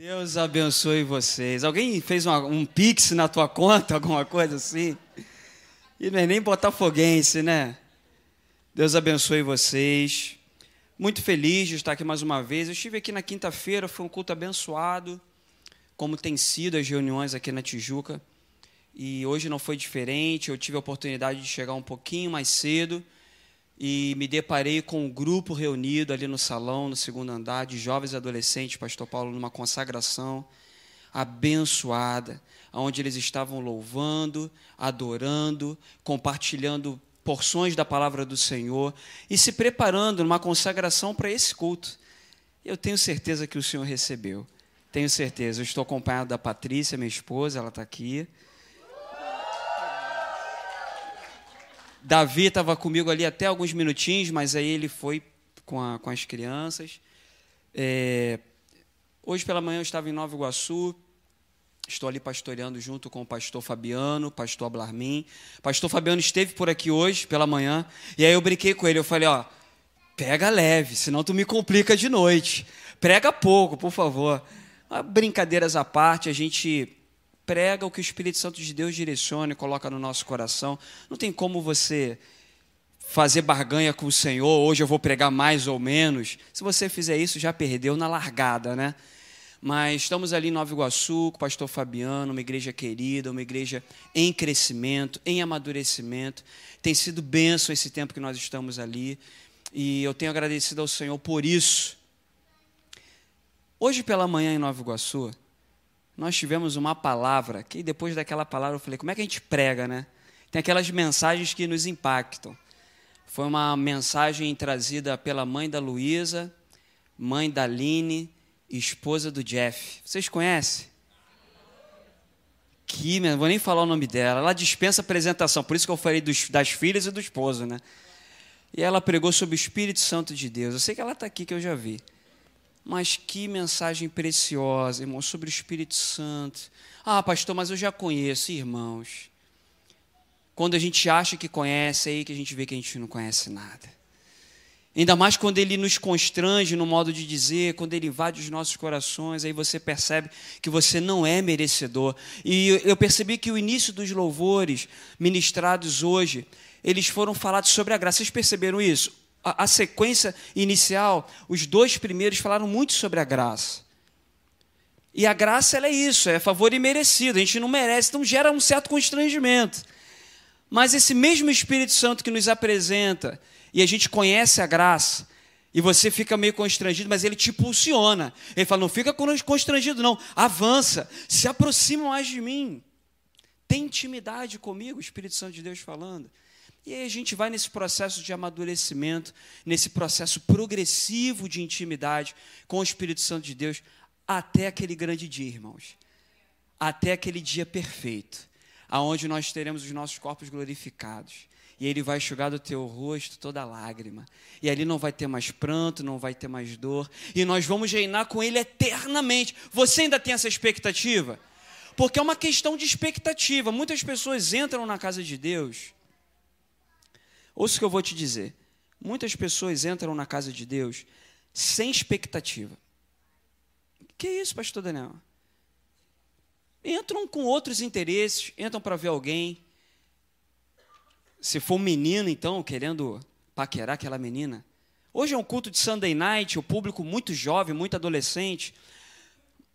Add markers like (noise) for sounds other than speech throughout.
Deus abençoe vocês. Alguém fez uma, um pix na tua conta, (laughs) alguma coisa assim? E é nem botafoguense, né? Deus abençoe vocês. Muito feliz de estar aqui mais uma vez. Eu estive aqui na quinta-feira, foi um culto abençoado, como tem sido as reuniões aqui na Tijuca. E hoje não foi diferente. Eu tive a oportunidade de chegar um pouquinho mais cedo e me deparei com um grupo reunido ali no salão, no segundo andar, de jovens e adolescentes, Pastor Paulo, numa consagração abençoada, onde eles estavam louvando, adorando, compartilhando porções da palavra do Senhor e se preparando numa consagração para esse culto. Eu tenho certeza que o Senhor recebeu. Tenho certeza. Eu estou acompanhado da Patrícia, minha esposa, ela está aqui. Davi estava comigo ali até alguns minutinhos, mas aí ele foi com, a, com as crianças. É, hoje pela manhã eu estava em Nova Iguaçu, estou ali pastoreando junto com o pastor Fabiano, pastor Ablarmin. Pastor Fabiano esteve por aqui hoje pela manhã, e aí eu brinquei com ele, eu falei, ó, pega leve, senão tu me complica de noite. Prega pouco, por favor. Brincadeiras à parte, a gente prega o que o Espírito Santo de Deus direciona e coloca no nosso coração. Não tem como você fazer barganha com o Senhor, hoje eu vou pregar mais ou menos. Se você fizer isso, já perdeu na largada, né? Mas estamos ali em Nova Iguaçu, com o pastor Fabiano, uma igreja querida, uma igreja em crescimento, em amadurecimento. Tem sido bênção esse tempo que nós estamos ali. E eu tenho agradecido ao Senhor por isso. Hoje pela manhã em Nova Iguaçu, nós tivemos uma palavra que depois daquela palavra eu falei, como é que a gente prega, né? Tem aquelas mensagens que nos impactam. Foi uma mensagem trazida pela mãe da Luísa, mãe da Aline, esposa do Jeff. Vocês conhecem? Que, não vou nem falar o nome dela. Ela dispensa apresentação, por isso que eu falei dos, das filhas e do esposo, né? E ela pregou sobre o Espírito Santo de Deus. Eu sei que ela está aqui, que eu já vi. Mas que mensagem preciosa, irmão, sobre o Espírito Santo. Ah, pastor, mas eu já conheço, irmãos. Quando a gente acha que conhece, é aí que a gente vê que a gente não conhece nada. Ainda mais quando ele nos constrange no modo de dizer, quando ele invade os nossos corações, aí você percebe que você não é merecedor. E eu percebi que o início dos louvores ministrados hoje, eles foram falados sobre a graça. Vocês perceberam isso? A, sequência inicial, os dois primeiros falaram muito sobre a graça. E a graça ela é isso, é favor imerecido, a gente não merece, então gera um certo constrangimento. Mas esse mesmo Espírito Santo que nos apresenta, e a gente conhece a graça, e você fica meio constrangido, mas ele te impulsiona. Ele fala: não fica constrangido, não, avança, se aproxima mais de mim. Tem intimidade comigo, o Espírito Santo de Deus falando. E aí a gente vai nesse processo de amadurecimento, nesse processo progressivo de intimidade com o Espírito Santo de Deus, até aquele grande dia, irmãos. Até aquele dia perfeito, aonde nós teremos os nossos corpos glorificados. E ele vai enxugar do teu rosto toda lágrima. E ali não vai ter mais pranto, não vai ter mais dor. E nós vamos reinar com ele eternamente. Você ainda tem essa expectativa? Porque é uma questão de expectativa. Muitas pessoas entram na casa de Deus Ouça o que eu vou te dizer. Muitas pessoas entram na casa de Deus sem expectativa. Que é isso, pastor Daniel? Entram com outros interesses, entram para ver alguém. Se for um menino, então, querendo paquerar aquela menina. Hoje é um culto de Sunday night, o público muito jovem, muito adolescente.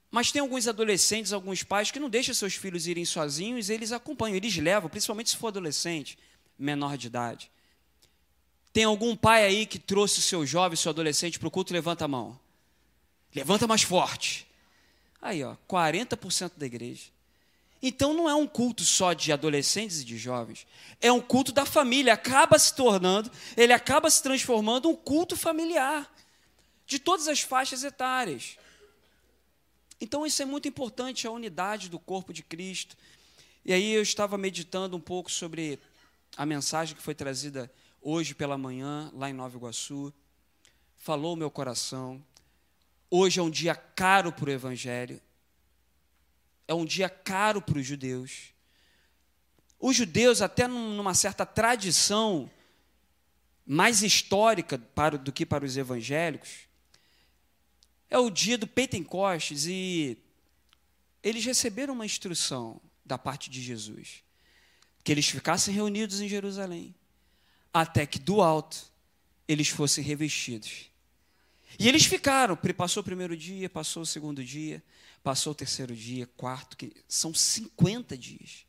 Mas tem alguns adolescentes, alguns pais que não deixam seus filhos irem sozinhos, eles acompanham, eles levam, principalmente se for adolescente, menor de idade. Tem algum pai aí que trouxe o seu jovem, seu adolescente para o culto? Levanta a mão. Levanta mais forte. Aí, ó, 40% da igreja. Então não é um culto só de adolescentes e de jovens. É um culto da família. Acaba se tornando, ele acaba se transformando um culto familiar. De todas as faixas etárias. Então isso é muito importante, a unidade do corpo de Cristo. E aí eu estava meditando um pouco sobre a mensagem que foi trazida hoje pela manhã, lá em Nova Iguaçu, falou meu coração. Hoje é um dia caro para o Evangelho, é um dia caro para os judeus. Os judeus, até numa certa tradição mais histórica para, do que para os evangélicos, é o dia do Pentecostes e eles receberam uma instrução da parte de Jesus, que eles ficassem reunidos em Jerusalém, até que do alto eles fossem revestidos. E eles ficaram, passou o primeiro dia, passou o segundo dia, passou o terceiro dia, quarto, que são 50 dias.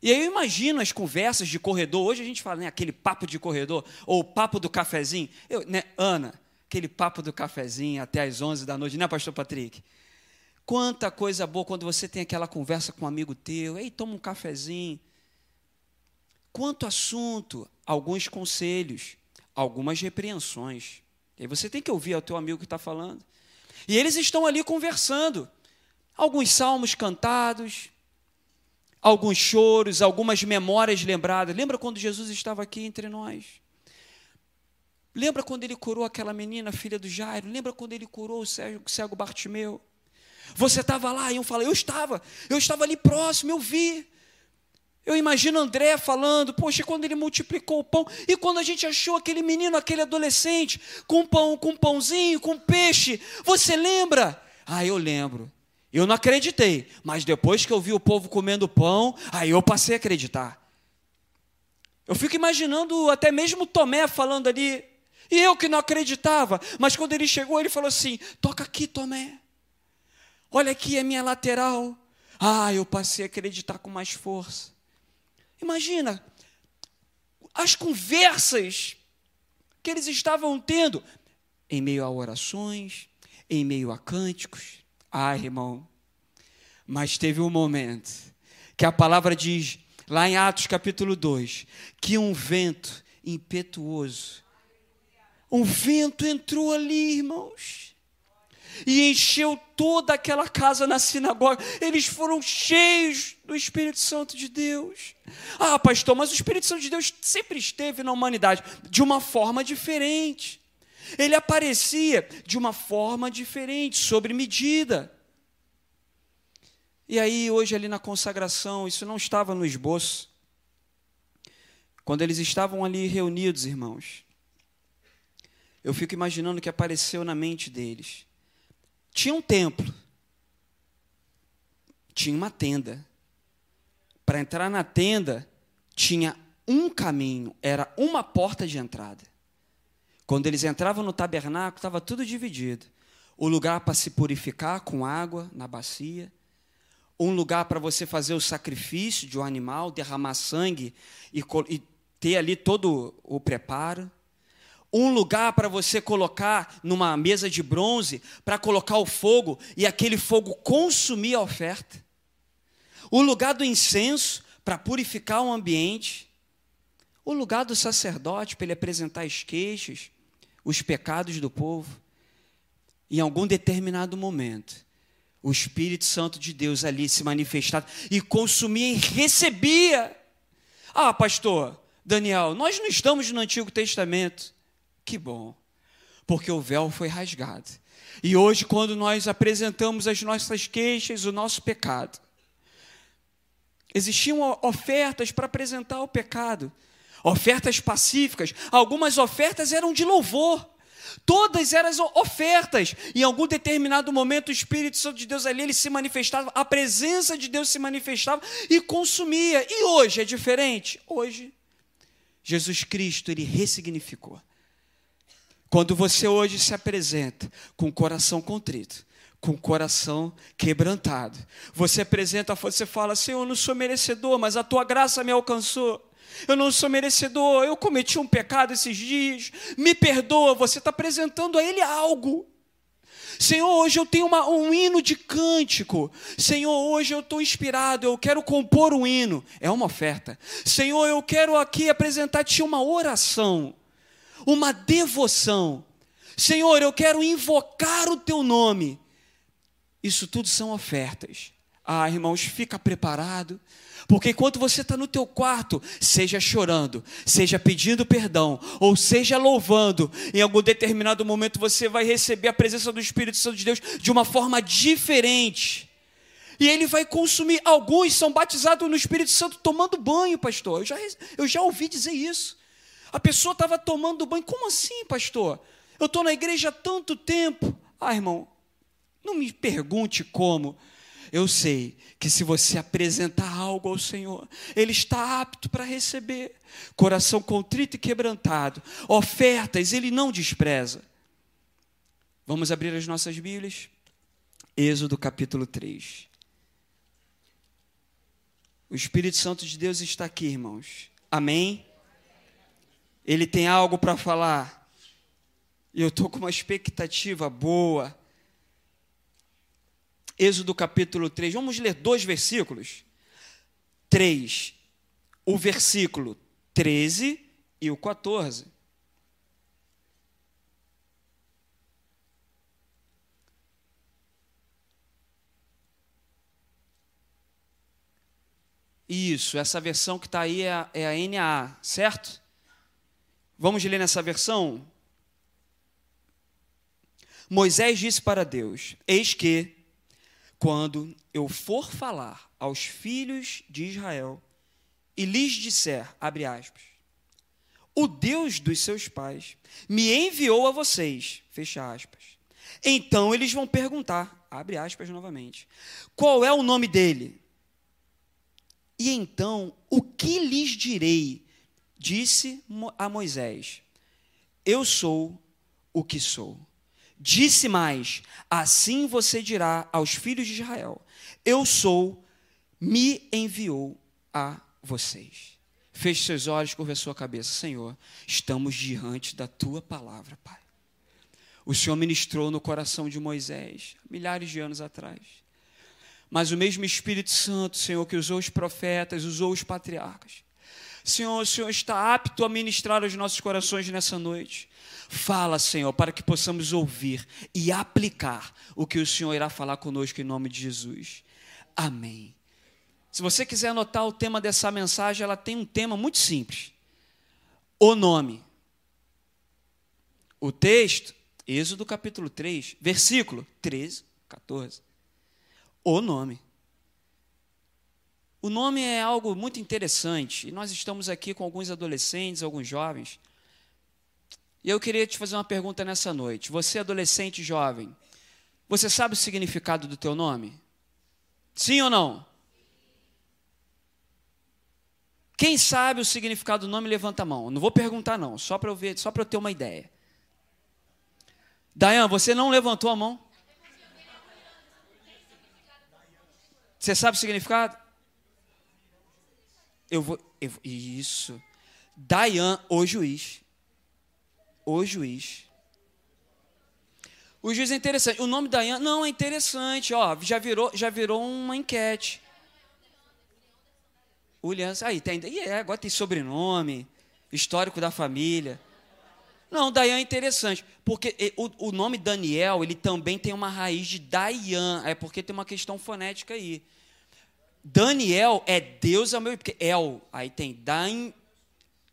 E aí eu imagino as conversas de corredor, hoje a gente fala, né, aquele papo de corredor, ou o papo do cafezinho. Eu, né, Ana, aquele papo do cafezinho até às 11 da noite, né, pastor Patrick? Quanta coisa boa quando você tem aquela conversa com um amigo teu, ei, toma um cafezinho. Quanto assunto, alguns conselhos, algumas repreensões. E aí você tem que ouvir o teu amigo que está falando. E eles estão ali conversando. Alguns salmos cantados, alguns choros, algumas memórias lembradas. Lembra quando Jesus estava aqui entre nós? Lembra quando ele curou aquela menina, filha do Jairo? Lembra quando ele curou o cego, o cego Bartimeu? Você estava lá e eu falei, eu estava, eu estava ali próximo, eu vi. Eu imagino André falando, poxa, quando ele multiplicou o pão, e quando a gente achou aquele menino, aquele adolescente, com pão, com pãozinho, com peixe, você lembra? Ah, eu lembro. Eu não acreditei, mas depois que eu vi o povo comendo pão, aí eu passei a acreditar. Eu fico imaginando até mesmo Tomé falando ali, e eu que não acreditava, mas quando ele chegou, ele falou assim: toca aqui, Tomé. Olha aqui a minha lateral. Ah, eu passei a acreditar com mais força. Imagina as conversas que eles estavam tendo em meio a orações, em meio a cânticos. Ah, irmão, mas teve um momento que a palavra diz, lá em Atos capítulo 2, que um vento impetuoso, um vento entrou ali, irmãos, e encheu toda aquela casa na sinagoga. Eles foram cheios do Espírito Santo de Deus. Ah, pastor, mas o Espírito Santo de Deus sempre esteve na humanidade de uma forma diferente. Ele aparecia de uma forma diferente, sobre medida. E aí, hoje, ali na consagração, isso não estava no esboço. Quando eles estavam ali reunidos, irmãos, eu fico imaginando o que apareceu na mente deles. Tinha um templo, tinha uma tenda. Para entrar na tenda, tinha um caminho, era uma porta de entrada. Quando eles entravam no tabernáculo, estava tudo dividido. O lugar para se purificar com água na bacia, um lugar para você fazer o sacrifício de um animal, derramar sangue e, e ter ali todo o preparo. Um lugar para você colocar numa mesa de bronze, para colocar o fogo e aquele fogo consumir a oferta. O lugar do incenso, para purificar o ambiente. O lugar do sacerdote, para ele apresentar as queixas os pecados do povo. Em algum determinado momento, o Espírito Santo de Deus ali se manifestava e consumia e recebia. Ah, pastor Daniel, nós não estamos no Antigo Testamento. Que bom, porque o véu foi rasgado. E hoje, quando nós apresentamos as nossas queixas, o nosso pecado, existiam ofertas para apresentar o pecado ofertas pacíficas, algumas ofertas eram de louvor. Todas eram ofertas. Em algum determinado momento, o Espírito Santo de Deus ali ele se manifestava, a presença de Deus se manifestava e consumia. E hoje é diferente? Hoje, Jesus Cristo ele ressignificou. Quando você hoje se apresenta com o coração contrito, com o coração quebrantado, você apresenta, você fala: Senhor, eu não sou merecedor, mas a tua graça me alcançou eu não sou merecedor, eu cometi um pecado esses dias, me perdoa. Você está apresentando a Ele algo. Senhor, hoje eu tenho uma, um hino de cântico. Senhor, hoje eu estou inspirado, eu quero compor um hino. É uma oferta. Senhor, eu quero aqui apresentar-te uma oração, uma devoção. Senhor, eu quero invocar o teu nome. Isso tudo são ofertas. Ah, irmãos, fica preparado. Porque enquanto você está no teu quarto, seja chorando, seja pedindo perdão, ou seja louvando, em algum determinado momento você vai receber a presença do Espírito Santo de Deus de uma forma diferente. E ele vai consumir. Alguns são batizados no Espírito Santo tomando banho, pastor. Eu já, eu já ouvi dizer isso. A pessoa estava tomando banho. Como assim, pastor? Eu estou na igreja há tanto tempo. Ah, irmão, não me pergunte como. Eu sei que se você apresentar algo ao Senhor, Ele está apto para receber. Coração contrito e quebrantado, ofertas Ele não despreza. Vamos abrir as nossas Bíblias? Êxodo capítulo 3. O Espírito Santo de Deus está aqui, irmãos. Amém? Ele tem algo para falar. E eu estou com uma expectativa boa. Êxodo capítulo 3. Vamos ler dois versículos. 3. O versículo 13 e o 14. Isso, essa versão que está aí é a, é a NA, certo? Vamos ler nessa versão? Moisés disse para Deus: Eis que, quando eu for falar aos filhos de Israel e lhes disser, abre aspas, o Deus dos seus pais me enviou a vocês, fecha aspas. Então eles vão perguntar, abre aspas novamente, qual é o nome dele? E então, o que lhes direi? Disse a Moisés: Eu sou o que sou. Disse mais: Assim você dirá aos filhos de Israel: Eu sou, me enviou a vocês. Feche seus olhos, curva sua cabeça. Senhor, estamos diante da tua palavra, Pai. O Senhor ministrou no coração de Moisés, milhares de anos atrás. Mas o mesmo Espírito Santo, Senhor, que usou os profetas, usou os patriarcas. Senhor, o Senhor está apto a ministrar aos nossos corações nessa noite. Fala, Senhor, para que possamos ouvir e aplicar o que o Senhor irá falar conosco em nome de Jesus. Amém. Se você quiser anotar o tema dessa mensagem, ela tem um tema muito simples: o nome. O texto, Êxodo capítulo 3, versículo 13, 14 o nome. O nome é algo muito interessante e nós estamos aqui com alguns adolescentes, alguns jovens. E eu queria te fazer uma pergunta nessa noite. Você, adolescente jovem, você sabe o significado do teu nome? Sim ou não? Quem sabe o significado do nome, levanta a mão. Não vou perguntar não, só para eu ver, só para eu ter uma ideia. Dayan, você não levantou a mão? Você sabe o significado? Eu vou. Eu, isso. Dayan, o juiz. O juiz. O juiz é interessante. O nome Dayan não é interessante. Ó, já virou, já virou uma enquete. William, aí tem, e é, agora tem sobrenome, histórico da família. Não, Dayan é interessante, porque o, o nome Daniel, ele também tem uma raiz de Dayan, é porque tem uma questão fonética aí. Daniel é Deus é o meu, porque El, aí tem Dan,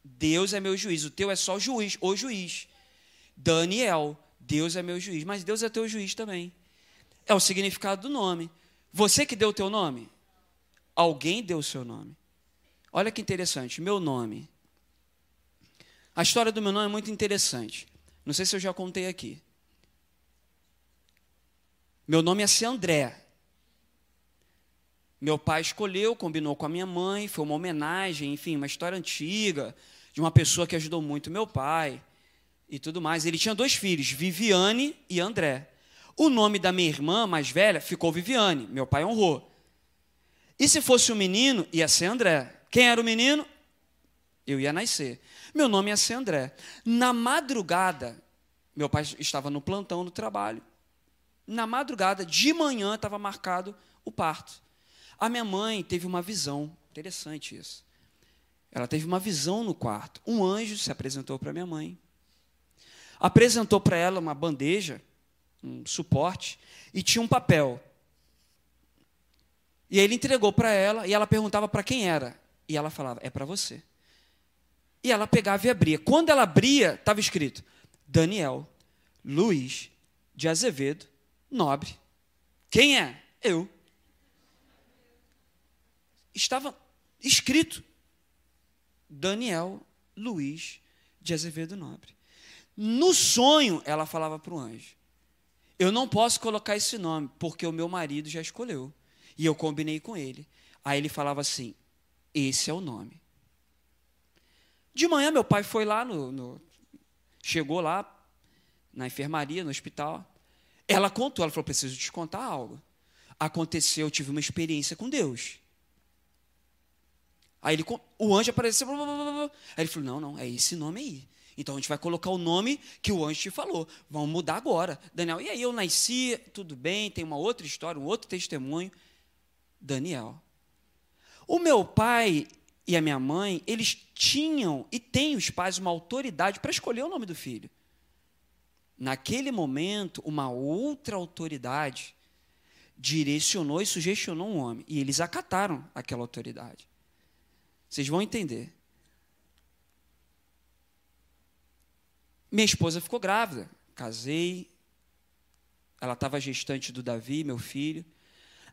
Deus é meu juiz, o teu é só juiz, o juiz. Daniel, Deus é meu juiz, mas Deus é teu juiz também. É o significado do nome. Você que deu o teu nome? Alguém deu o seu nome. Olha que interessante, meu nome a história do meu nome é muito interessante. Não sei se eu já contei aqui. Meu nome é André. Meu pai escolheu, combinou com a minha mãe, foi uma homenagem, enfim, uma história antiga de uma pessoa que ajudou muito meu pai e tudo mais. Ele tinha dois filhos, Viviane e André. O nome da minha irmã mais velha ficou Viviane, meu pai honrou. E se fosse um menino, ia ser André. Quem era o menino? Eu ia nascer. Meu nome ia ser André. Na madrugada, meu pai estava no plantão no trabalho. Na madrugada, de manhã, estava marcado o parto. A minha mãe teve uma visão, interessante isso. Ela teve uma visão no quarto. Um anjo se apresentou para minha mãe. Apresentou para ela uma bandeja, um suporte, e tinha um papel. E ele entregou para ela, e ela perguntava para quem era. E ela falava: É para você. E ela pegava e abria. Quando ela abria, estava escrito: Daniel Luiz de Azevedo Nobre. Quem é? Eu. Estava escrito: Daniel Luiz de Azevedo Nobre. No sonho, ela falava para o anjo: Eu não posso colocar esse nome, porque o meu marido já escolheu. E eu combinei com ele. Aí ele falava assim: esse é o nome. De manhã, meu pai foi lá, no, no, chegou lá na enfermaria, no hospital. Ela contou, ela falou: preciso te contar algo. Aconteceu, eu tive uma experiência com Deus. Aí ele, o anjo apareceu. Aí ele falou: não, não, é esse nome aí. Então a gente vai colocar o nome que o anjo te falou. Vamos mudar agora. Daniel, e aí eu nasci, tudo bem, tem uma outra história, um outro testemunho. Daniel. O meu pai e a minha mãe, eles tinham e têm os pais uma autoridade para escolher o nome do filho. Naquele momento, uma outra autoridade direcionou e sugestionou um homem. E eles acataram aquela autoridade. Vocês vão entender. Minha esposa ficou grávida. Casei. Ela estava gestante do Davi, meu filho.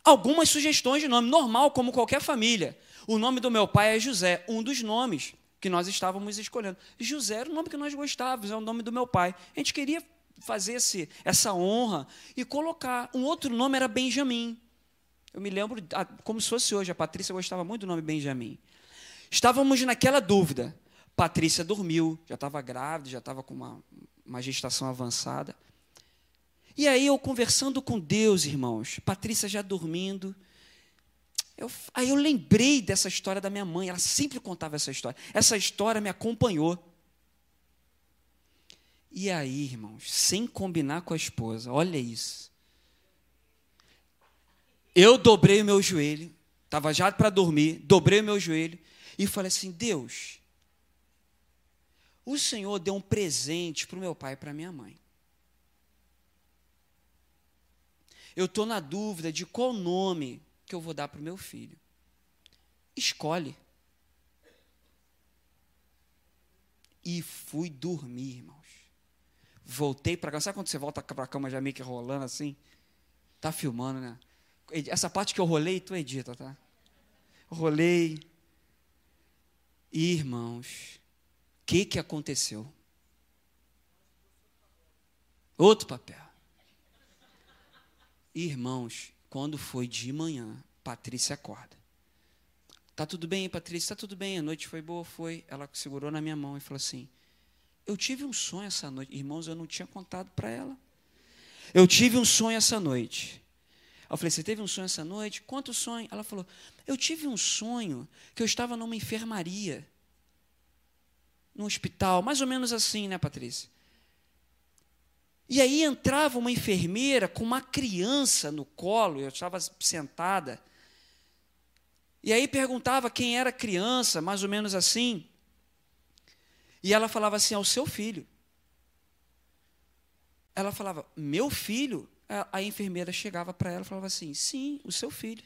Algumas sugestões de nome, normal, como qualquer família. O nome do meu pai é José, um dos nomes que nós estávamos escolhendo. José era o nome que nós gostávamos, é o nome do meu pai. A gente queria fazer esse, essa honra e colocar. Um outro nome era Benjamim. Eu me lembro, como se fosse hoje, a Patrícia gostava muito do nome Benjamim. Estávamos naquela dúvida. Patrícia dormiu, já estava grávida, já estava com uma, uma gestação avançada. E aí eu conversando com Deus, irmãos, Patrícia já dormindo. Eu, aí eu lembrei dessa história da minha mãe, ela sempre contava essa história. Essa história me acompanhou. E aí, irmãos, sem combinar com a esposa, olha isso. Eu dobrei o meu joelho, estava já para dormir, dobrei o meu joelho e falei assim: Deus, o Senhor deu um presente para o meu pai e para minha mãe. Eu estou na dúvida de qual nome que eu vou dar para o meu filho. Escolhe. E fui dormir, irmãos. Voltei para casa. Sabe quando você volta para a cama já meio que rolando assim? Tá filmando, né? Essa parte que eu rolei, tu edita, tá? rolei. E, irmãos, o que, que aconteceu? Outro papel. Irmãos, quando foi de manhã, Patrícia acorda. Tá tudo bem, Patrícia? Tá tudo bem. A noite foi boa? Foi. Ela segurou na minha mão e falou assim: Eu tive um sonho essa noite. Irmãos, eu não tinha contado para ela. Eu tive um sonho essa noite. Eu falei: Você teve um sonho essa noite? Quanto sonho? Ela falou: Eu tive um sonho que eu estava numa enfermaria, num hospital, mais ou menos assim, né, Patrícia? E aí entrava uma enfermeira com uma criança no colo, eu estava sentada. E aí perguntava quem era a criança, mais ou menos assim. E ela falava assim: ao seu filho. Ela falava: meu filho? A enfermeira chegava para ela e falava assim: sim, o seu filho.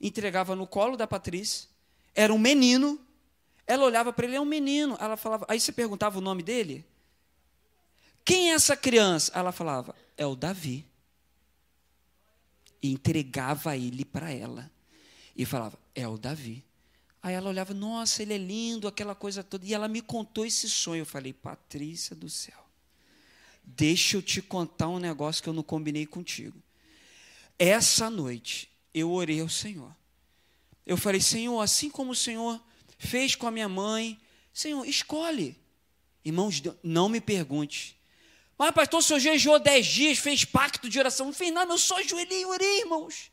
Entregava no colo da Patrícia. Era um menino. Ela olhava para ele: é um menino. Ela falava, aí você perguntava o nome dele? Quem é essa criança? Ela falava: É o Davi. E entregava ele para ela. E falava: É o Davi. Aí ela olhava: Nossa, ele é lindo, aquela coisa toda. E ela me contou esse sonho. Eu falei: Patrícia do céu, deixa eu te contar um negócio que eu não combinei contigo. Essa noite eu orei ao Senhor. Eu falei: Senhor, assim como o Senhor fez com a minha mãe, Senhor, escolhe. Irmãos, não me pergunte mas, pastor, o senhor jejuou dez dias, fez pacto de oração. Não fez nada, eu só ajoelhei e orei, irmãos.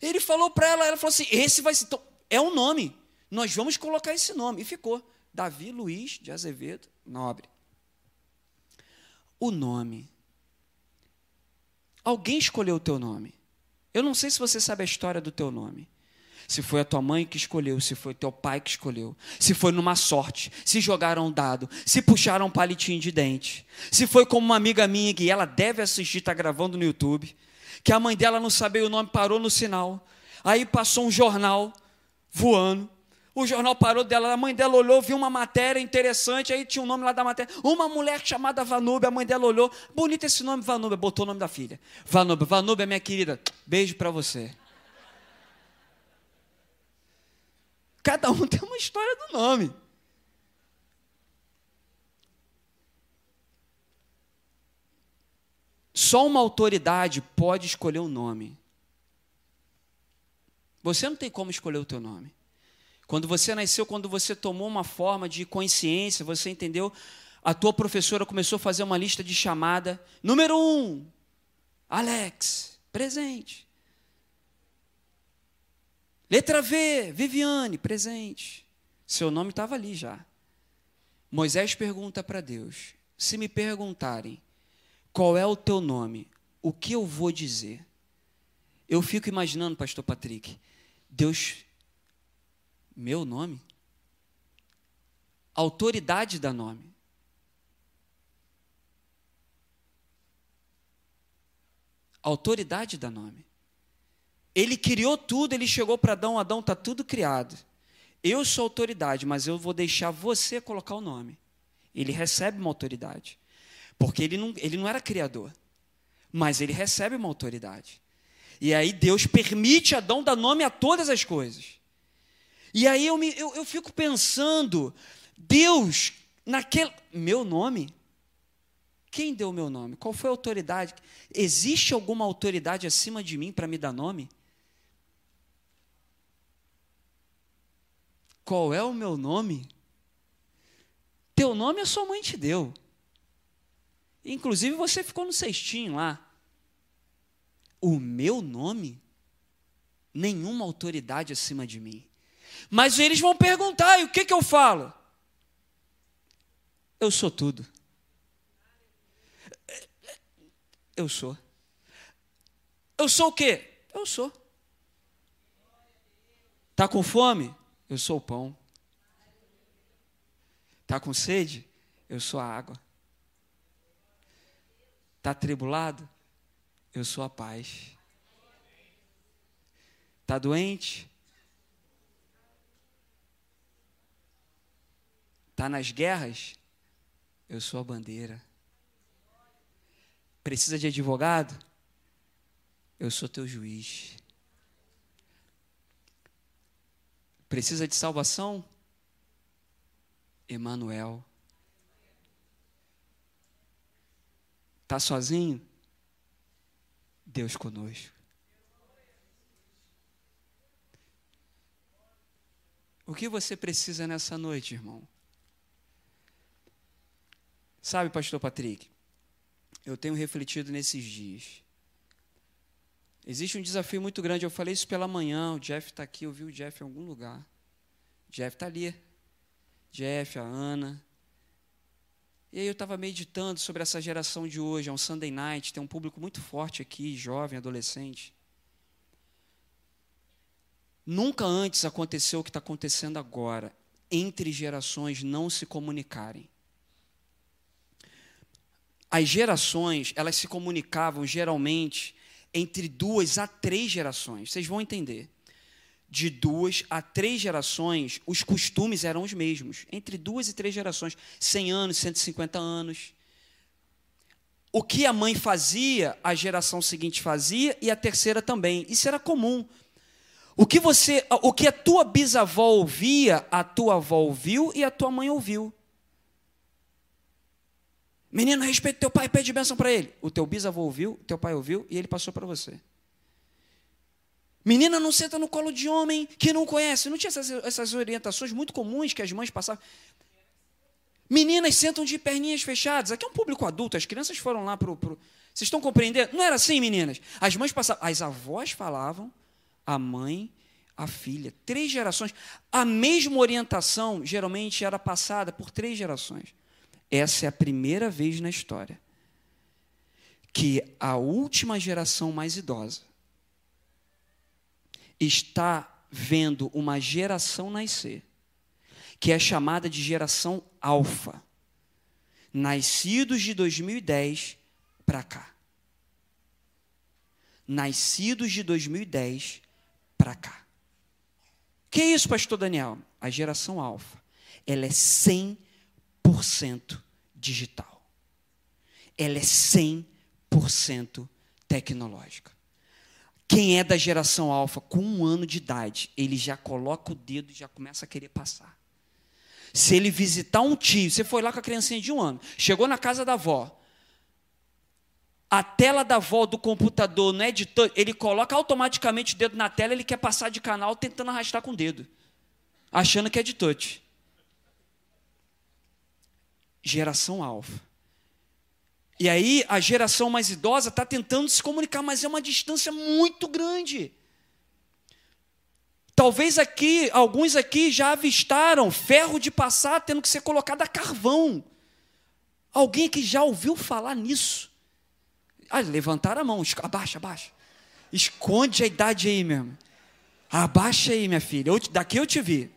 Ele falou para ela, ela falou assim: esse vai ser. Então, é um nome. Nós vamos colocar esse nome. E ficou. Davi Luiz de Azevedo Nobre. O nome. Alguém escolheu o teu nome. Eu não sei se você sabe a história do teu nome. Se foi a tua mãe que escolheu, se foi teu pai que escolheu, se foi numa sorte, se jogaram um dado, se puxaram um palitinho de dente, se foi como uma amiga minha que ela deve assistir, está gravando no YouTube, que a mãe dela não sabia o nome, parou no sinal, aí passou um jornal voando, o jornal parou dela, a mãe dela olhou, viu uma matéria interessante, aí tinha o um nome lá da matéria, uma mulher chamada Vanúbia, a mãe dela olhou, bonito esse nome Vanúbia, botou o nome da filha, Vanúbia, Vanúbia minha querida, beijo para você. Cada um (laughs) tem uma história do nome. Só uma autoridade pode escolher o um nome. Você não tem como escolher o teu nome. Quando você nasceu, quando você tomou uma forma de consciência, você entendeu, a tua professora começou a fazer uma lista de chamada. Número um, Alex, presente. Letra V, Viviane, presente. Seu nome estava ali já. Moisés pergunta para Deus: se me perguntarem qual é o teu nome, o que eu vou dizer? Eu fico imaginando, pastor Patrick, Deus, meu nome? Autoridade da nome. Autoridade da nome. Ele criou tudo, ele chegou para Adão, Adão está tudo criado. Eu sou autoridade, mas eu vou deixar você colocar o nome. Ele recebe uma autoridade. Porque ele não, ele não era criador. Mas ele recebe uma autoridade. E aí Deus permite Adão dar nome a todas as coisas. E aí eu, me, eu, eu fico pensando, Deus, naquele. Meu nome? Quem deu o meu nome? Qual foi a autoridade? Existe alguma autoridade acima de mim para me dar nome? Qual é o meu nome? Teu nome a sua mãe te deu. Inclusive você ficou no cestinho lá. O meu nome? Nenhuma autoridade acima de mim. Mas eles vão perguntar, e o que, que eu falo? Eu sou tudo. Eu sou. Eu sou o quê? Eu sou. Está com fome? Eu sou o pão. Está com sede? Eu sou a água. Está tribulado? Eu sou a paz. Está doente? Está nas guerras? Eu sou a bandeira. Precisa de advogado? Eu sou teu juiz. Precisa de salvação? Emanuel. Está sozinho? Deus conosco. O que você precisa nessa noite, irmão? Sabe, pastor Patrick, eu tenho refletido nesses dias. Existe um desafio muito grande. Eu falei isso pela manhã. O Jeff está aqui. Eu vi o Jeff em algum lugar. O Jeff está ali. Jeff, a Ana. E aí eu estava meditando sobre essa geração de hoje. É um Sunday night. Tem um público muito forte aqui, jovem, adolescente. Nunca antes aconteceu o que está acontecendo agora. Entre gerações não se comunicarem as gerações, elas se comunicavam geralmente entre duas a três gerações. Vocês vão entender. De duas a três gerações, os costumes eram os mesmos. Entre duas e três gerações. 100 anos, 150 anos. O que a mãe fazia, a geração seguinte fazia e a terceira também. Isso era comum. O que você, o que a tua bisavó ouvia, a tua avó ouviu e a tua mãe ouviu. Menino, respeita teu pai, pede bênção para ele. O teu bisavô ouviu, teu pai ouviu e ele passou para você. Menina, não senta no colo de homem que não conhece. Não tinha essas, essas orientações muito comuns que as mães passavam. Meninas sentam de perninhas fechadas. Aqui é um público adulto, as crianças foram lá para o. Pro... Vocês estão compreendendo? Não era assim, meninas. As mães passavam. As avós falavam, a mãe, a filha. Três gerações. A mesma orientação geralmente era passada por três gerações. Essa é a primeira vez na história que a última geração mais idosa está vendo uma geração nascer, que é chamada de geração alfa, nascidos de 2010 para cá. Nascidos de 2010 para cá. Que é isso, pastor Daniel? A geração alfa. Ela é 100% digital. Ela é 100% tecnológica. Quem é da geração alfa com um ano de idade, ele já coloca o dedo e já começa a querer passar. Se ele visitar um tio, você foi lá com a criancinha de um ano, chegou na casa da avó, a tela da volta do computador não é de touch, ele coloca automaticamente o dedo na tela, ele quer passar de canal tentando arrastar com o dedo, achando que é de touch. Geração alfa. E aí a geração mais idosa está tentando se comunicar, mas é uma distância muito grande. Talvez aqui, alguns aqui já avistaram ferro de passar tendo que ser colocado a carvão. Alguém que já ouviu falar nisso? Ah, levantaram a mão, abaixa, abaixa. Esconde a idade aí mesmo. Abaixa aí, minha filha. Eu, daqui eu te vi.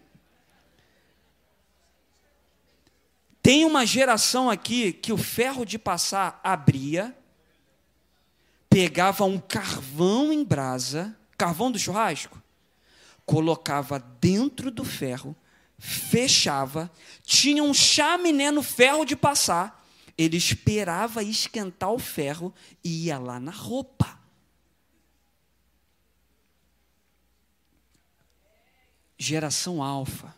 Tem uma geração aqui que o ferro de passar abria, pegava um carvão em brasa, carvão do churrasco, colocava dentro do ferro, fechava, tinha um chaminé no ferro de passar, ele esperava esquentar o ferro e ia lá na roupa. Geração alfa.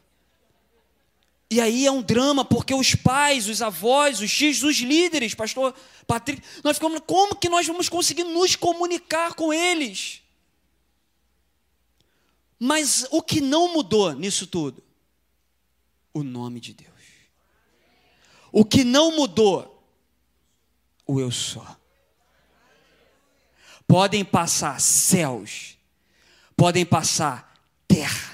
E aí é um drama, porque os pais, os avós, os tios, os líderes, pastor Patrick, nós ficamos, como que nós vamos conseguir nos comunicar com eles? Mas o que não mudou nisso tudo? O nome de Deus. O que não mudou? O eu só. Podem passar céus, podem passar terra,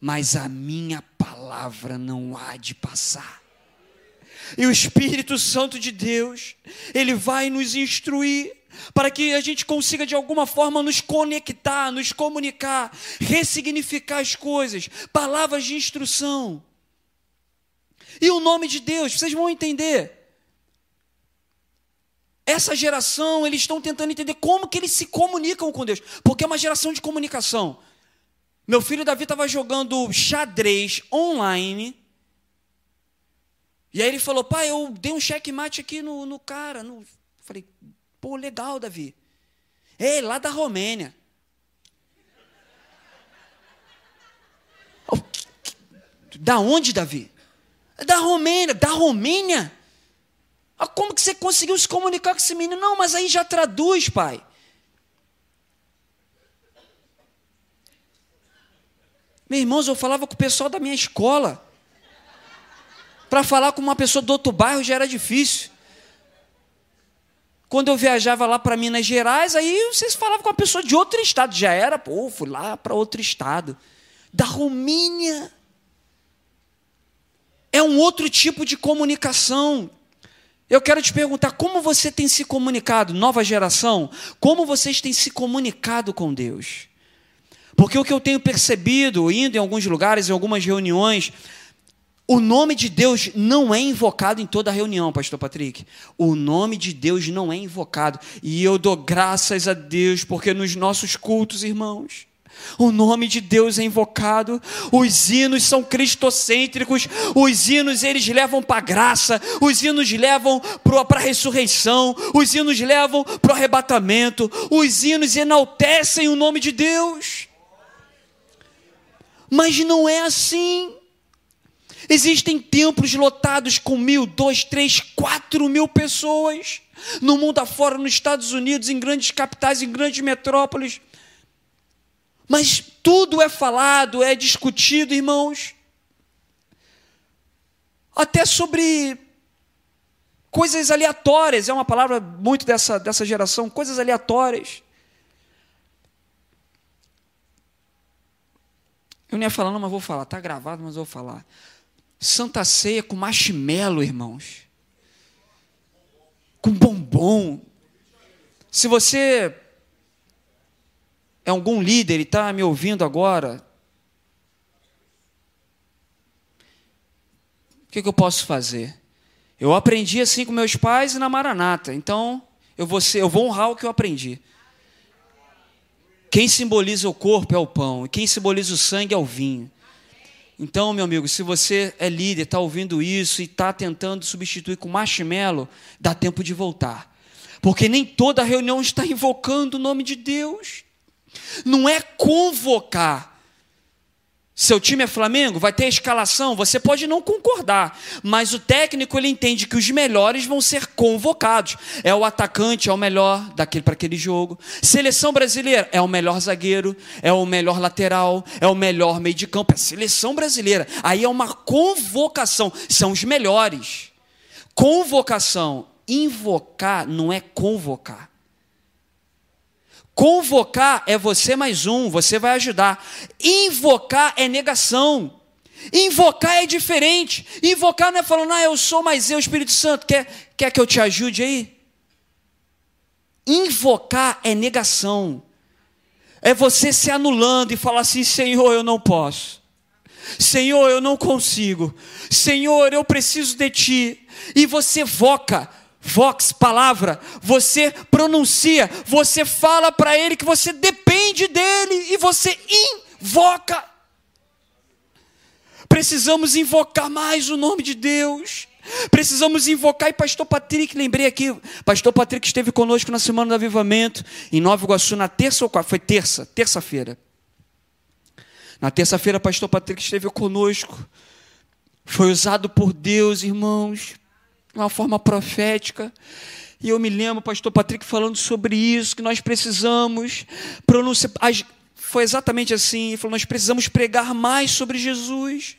mas a minha palavra não há de passar. E o Espírito Santo de Deus, ele vai nos instruir para que a gente consiga de alguma forma nos conectar, nos comunicar, ressignificar as coisas, palavras de instrução. E o nome de Deus, vocês vão entender. Essa geração, eles estão tentando entender como que eles se comunicam com Deus, porque é uma geração de comunicação. Meu filho Davi estava jogando xadrez online. E aí ele falou: pai, eu dei um checkmate aqui no, no cara. No... Falei: pô, legal, Davi. Ei, lá da Romênia. Da onde, Davi? Da Romênia, da Romênia? Ah, como que você conseguiu se comunicar com esse menino? Não, mas aí já traduz, pai. Meus irmãos, eu falava com o pessoal da minha escola. Para falar com uma pessoa do outro bairro já era difícil. Quando eu viajava lá para Minas Gerais, aí vocês falavam com uma pessoa de outro estado. Já era, pô, fui lá para outro estado. Da Romênia. É um outro tipo de comunicação. Eu quero te perguntar como você tem se comunicado, nova geração, como vocês têm se comunicado com Deus? Porque o que eu tenho percebido, indo em alguns lugares, em algumas reuniões, o nome de Deus não é invocado em toda reunião, Pastor Patrick. O nome de Deus não é invocado. E eu dou graças a Deus, porque nos nossos cultos, irmãos, o nome de Deus é invocado, os hinos são cristocêntricos, os hinos eles levam para a graça, os hinos levam para a ressurreição, os hinos levam para o arrebatamento, os hinos enaltecem o nome de Deus. Mas não é assim. Existem templos lotados com mil, dois, três, quatro mil pessoas. No mundo afora, nos Estados Unidos, em grandes capitais, em grandes metrópoles. Mas tudo é falado, é discutido, irmãos. Até sobre coisas aleatórias, é uma palavra muito dessa, dessa geração, coisas aleatórias. Eu não ia falar, não, mas vou falar. Está gravado, mas vou falar. Santa Ceia com marshmallow, irmãos. Com bombom. Se você é algum líder e está me ouvindo agora, o que, que eu posso fazer? Eu aprendi assim com meus pais e na Maranata, então eu vou, ser, eu vou honrar o que eu aprendi. Quem simboliza o corpo é o pão, e quem simboliza o sangue é o vinho. Então, meu amigo, se você é líder, está ouvindo isso e está tentando substituir com marshmallow, dá tempo de voltar. Porque nem toda reunião está invocando o nome de Deus não é convocar. Seu time é Flamengo, vai ter escalação, você pode não concordar, mas o técnico ele entende que os melhores vão ser convocados. É o atacante, é o melhor daquele para aquele jogo. Seleção brasileira é o melhor zagueiro, é o melhor lateral, é o melhor meio de campo, é seleção brasileira. Aí é uma convocação, são os melhores. Convocação, invocar não é convocar. Convocar é você mais um, você vai ajudar. Invocar é negação. Invocar é diferente. Invocar não é falando, ah, eu sou mais eu, Espírito Santo, quer, quer que eu te ajude aí? Invocar é negação. É você se anulando e falar assim: Senhor, eu não posso. Senhor, eu não consigo. Senhor, eu preciso de ti. E você voca Vox, palavra, você pronuncia, você fala para ele que você depende dele e você invoca. Precisamos invocar mais o nome de Deus. Precisamos invocar, e Pastor Patrick, lembrei aqui, Pastor Patrick esteve conosco na Semana do Avivamento, em Nova Iguaçu, na terça ou quarta? Foi terça, terça-feira. Na terça-feira, Pastor Patrick esteve conosco, foi usado por Deus, irmãos, uma forma profética. E eu me lembro, pastor Patrick, falando sobre isso, que nós precisamos pronunciar. Foi exatamente assim. Ele falou: nós precisamos pregar mais sobre Jesus,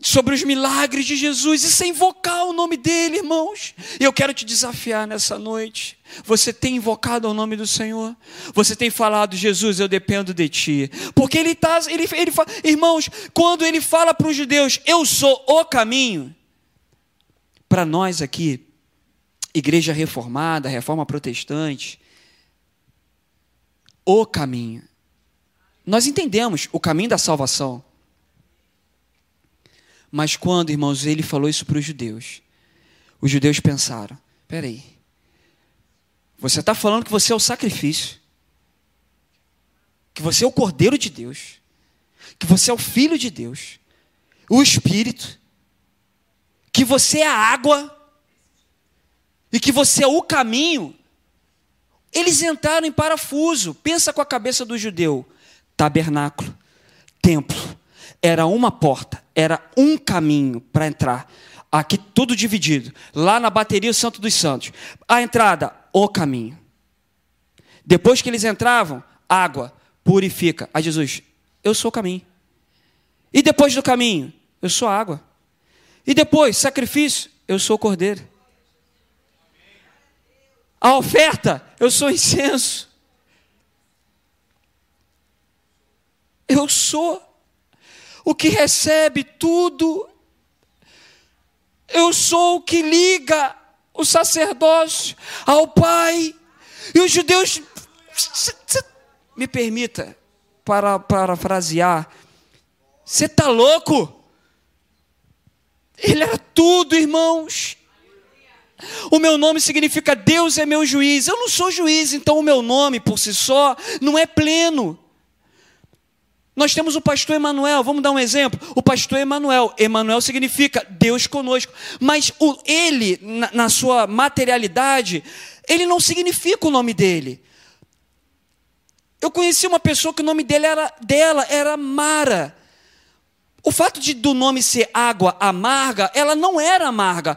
sobre os milagres de Jesus, e sem invocar o nome dele, irmãos. E eu quero te desafiar nessa noite. Você tem invocado o nome do Senhor? Você tem falado, Jesus, eu dependo de ti. Porque ele está, ele, ele irmãos, quando ele fala para os judeus, eu sou o caminho para nós aqui, igreja reformada, reforma protestante, o caminho. Nós entendemos o caminho da salvação. Mas quando, irmãos, ele falou isso para os judeus, os judeus pensaram: peraí, você está falando que você é o sacrifício, que você é o Cordeiro de Deus, que você é o Filho de Deus, o Espírito, que você é a água e que você é o caminho, eles entraram em parafuso. Pensa com a cabeça do judeu: tabernáculo, templo, era uma porta, era um caminho para entrar. Aqui tudo dividido. Lá na bateria o Santo dos Santos. A entrada, o caminho. Depois que eles entravam, água purifica. A Jesus, eu sou o caminho. E depois do caminho, eu sou água. E depois, sacrifício, eu sou cordeiro. A oferta, eu sou incenso. Eu sou o que recebe tudo. Eu sou o que liga o sacerdócio ao Pai. E os judeus, me permita para parafrasear, você está louco? Ele era tudo, irmãos. O meu nome significa Deus é meu juiz. Eu não sou juiz, então o meu nome por si só não é pleno. Nós temos o pastor Emanuel, vamos dar um exemplo. O pastor Emanuel, Emanuel significa Deus conosco, mas o, ele, na, na sua materialidade, ele não significa o nome dele. Eu conheci uma pessoa que o nome dele era, dela era Mara. O fato de do nome ser água amarga, ela não era amarga.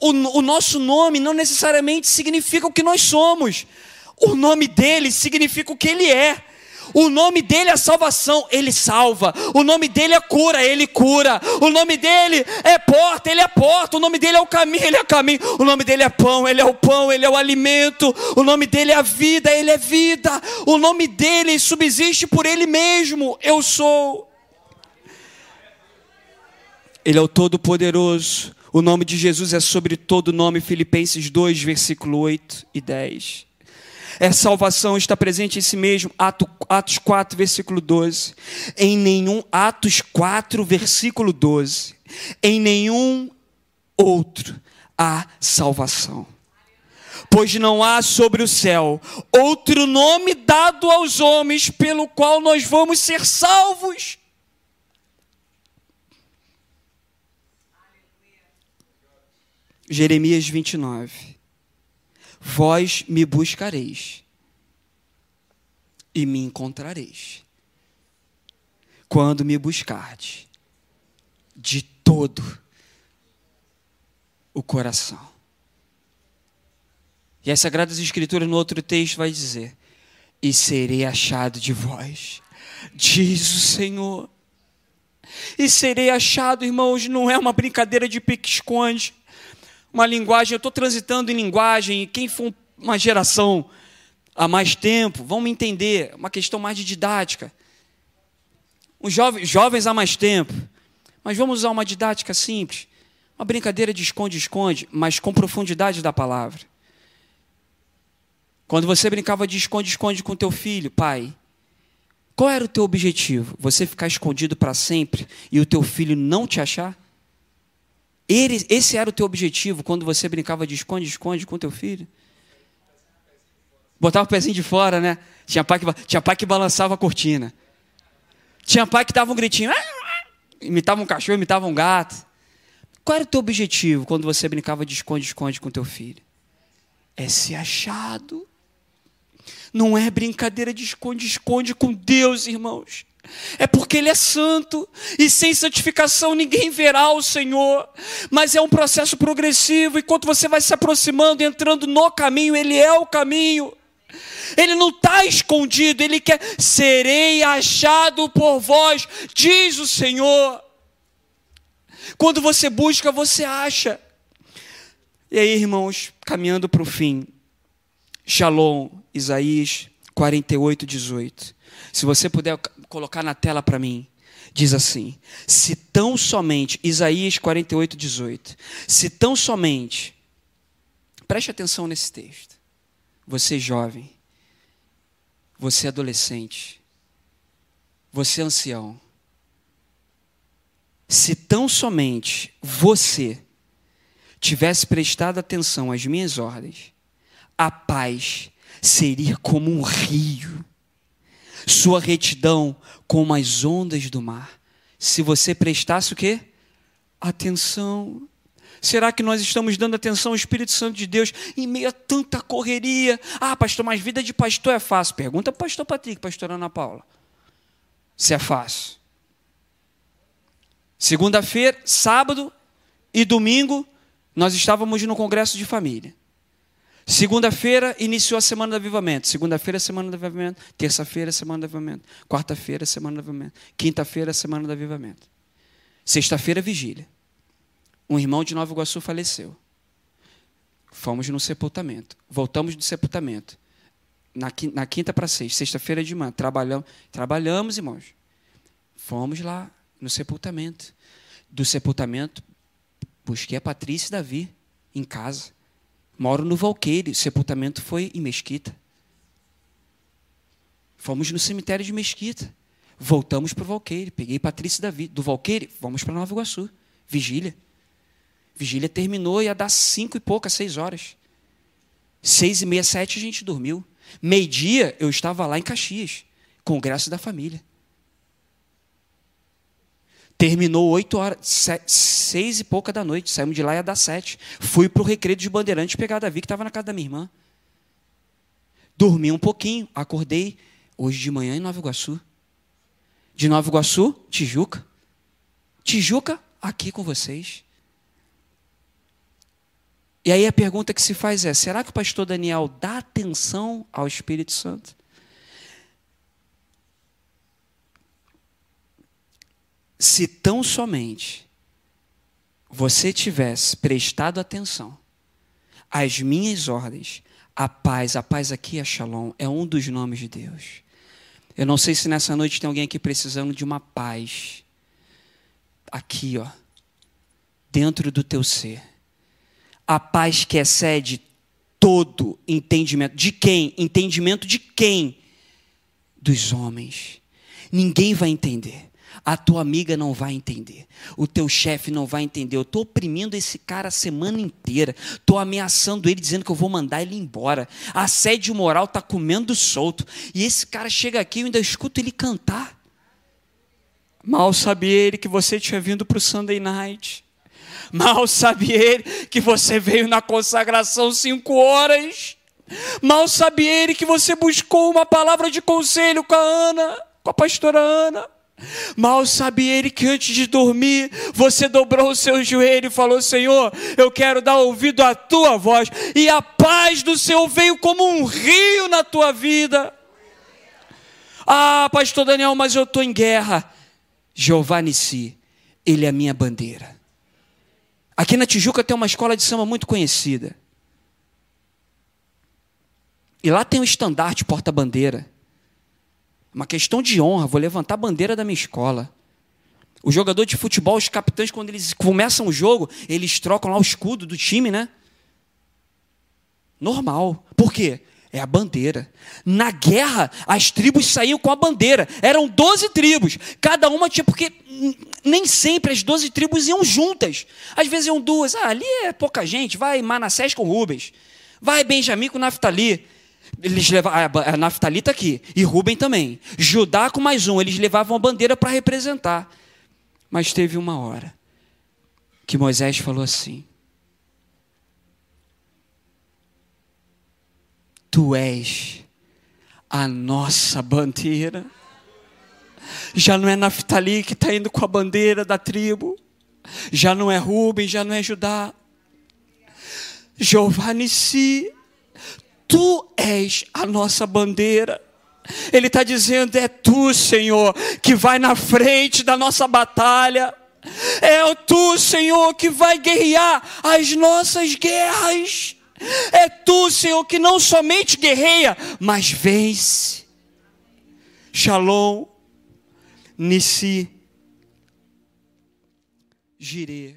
O, o nosso nome não necessariamente significa o que nós somos. O nome dele significa o que ele é. O nome dele é salvação, ele salva. O nome dele é cura, ele cura. O nome dele é porta, ele é porta. O nome dele é o caminho, ele é o caminho. O nome dele é pão, ele é o pão, ele é o alimento. O nome dele é a vida, ele é vida. O nome dele subsiste por ele mesmo. Eu sou. Ele é o Todo-Poderoso. O nome de Jesus é sobre todo nome. Filipenses 2, versículo 8 e 10. É salvação está presente em si mesmo. Atos 4, versículo 12. Em nenhum Atos 4, versículo 12. Em nenhum outro há salvação. Pois não há sobre o céu outro nome dado aos homens pelo qual nós vamos ser salvos. Jeremias 29. Vós me buscareis e me encontrareis. quando me buscardes de todo o coração. E as Sagradas Escrituras, no outro texto, vai dizer: E serei achado de vós, diz o Senhor. E serei achado, irmãos, não é uma brincadeira de pique-esconde, uma linguagem, eu estou transitando em linguagem, e quem for uma geração há mais tempo, vão me entender, uma questão mais de didática. Os jovens, jovens há mais tempo, mas vamos usar uma didática simples, uma brincadeira de esconde-esconde, mas com profundidade da palavra. Quando você brincava de esconde-esconde com teu filho, pai, qual era o teu objetivo? Você ficar escondido para sempre e o teu filho não te achar? Ele, esse era o teu objetivo quando você brincava de esconde-esconde com teu filho? Botava o pezinho de fora, né? Tinha pai que, tinha pai que balançava a cortina. Tinha pai que dava um gritinho, imitava um cachorro, imitava um gato. Qual era o teu objetivo quando você brincava de esconde-esconde com teu filho? É ser achado. Não é brincadeira de esconde-esconde com Deus, irmãos. É porque Ele é santo e sem santificação ninguém verá o Senhor. Mas é um processo progressivo, enquanto você vai se aproximando, entrando no caminho, Ele é o caminho. Ele não está escondido, Ele quer, serei achado por vós, diz o Senhor. Quando você busca, você acha. E aí, irmãos, caminhando para o fim, Shalom, Isaías 48, 18. Se você puder colocar na tela para mim, diz assim: Se tão somente, Isaías 48, 18. Se tão somente, preste atenção nesse texto. Você jovem, você adolescente, você ancião. Se tão somente você tivesse prestado atenção às minhas ordens, a paz seria como um rio, sua retidão como as ondas do mar. Se você prestasse o quê? Atenção. Será que nós estamos dando atenção ao Espírito Santo de Deus em meio a tanta correria? Ah, pastor, mas vida de pastor é fácil. Pergunta para pastor Patrick, pastor Ana Paula. Se é fácil. Segunda-feira, sábado e domingo, nós estávamos no congresso de família. Segunda-feira iniciou a semana do avivamento. Segunda-feira, semana do avivamento. Terça-feira, semana do avivamento. Quarta-feira, semana do avivamento. Quinta-feira, semana do avivamento. Sexta-feira, vigília. Um irmão de Nova Iguaçu faleceu. Fomos no sepultamento. Voltamos do sepultamento. Na quinta para sexta. Sexta-feira de manhã. Trabalhamos, trabalhamos, irmãos. Fomos lá no sepultamento. Do sepultamento, busquei a Patrícia e Davi em casa. Moro no Valqueire, sepultamento foi em Mesquita. Fomos no cemitério de Mesquita. Voltamos para o Valqueire. Peguei Patrícia Davi. Do Valqueire, vamos para Nova Iguaçu. Vigília. Vigília terminou, ia dar cinco e poucas, seis horas. Seis e meia, sete, a gente dormiu. Meio-dia, eu estava lá em Caxias, congresso da família. Terminou oito horas, seis e pouca da noite. Saímos de lá ia dar sete. Fui para o recreio de Bandeirantes pegar a Davi, que estava na casa da minha irmã. Dormi um pouquinho, acordei hoje de manhã em Nova Iguaçu. De Nova Iguaçu, Tijuca. Tijuca, aqui com vocês. E aí a pergunta que se faz é: será que o pastor Daniel dá atenção ao Espírito Santo? Se tão somente você tivesse prestado atenção às minhas ordens, a paz, a paz aqui é Shalom, é um dos nomes de Deus. Eu não sei se nessa noite tem alguém aqui precisando de uma paz. Aqui, ó, dentro do teu ser. A paz que excede todo entendimento. De quem? Entendimento de quem? Dos homens. Ninguém vai entender. A tua amiga não vai entender. O teu chefe não vai entender. Eu estou oprimindo esse cara a semana inteira. Estou ameaçando ele, dizendo que eu vou mandar ele embora. Assédio moral está comendo solto. E esse cara chega aqui e eu ainda escuto ele cantar. Mal sabia ele que você tinha vindo para o Sunday Night. Mal sabia ele que você veio na consagração cinco horas. Mal sabia ele que você buscou uma palavra de conselho com a Ana, com a pastora Ana. Mal sabe ele que antes de dormir, você dobrou o seu joelho e falou: Senhor, eu quero dar ouvido à tua voz, e a paz do Senhor veio como um rio na tua vida. Ah, pastor Daniel, mas eu estou em guerra. Jeová Nissi, ele é a minha bandeira. Aqui na Tijuca tem uma escola de samba muito conhecida. E lá tem um estandarte porta-bandeira. Uma questão de honra, vou levantar a bandeira da minha escola. O jogador de futebol, os capitães, quando eles começam o jogo, eles trocam lá o escudo do time, né? Normal. Por quê? É a bandeira. Na guerra, as tribos saíam com a bandeira. Eram 12 tribos. Cada uma tinha, porque nem sempre as 12 tribos iam juntas. Às vezes iam duas. Ah, ali é pouca gente. Vai Manassés com Rubens. Vai Benjamim com Naftali. Eles levavam, a Naftali está aqui. E Rubem também. Judá com mais um. Eles levavam a bandeira para representar. Mas teve uma hora que Moisés falou assim: Tu és a nossa bandeira. Já não é Naftali que está indo com a bandeira da tribo. Já não é Rubem, já não é Judá. Jeová Nissi, tu és a nossa bandeira. Ele está dizendo: é tu, Senhor, que vai na frente da nossa batalha. É tu, Senhor, que vai guerrear as nossas guerras. É tu, Senhor, que não somente guerreia, mas vence. Shalom, Nissi, Jireh.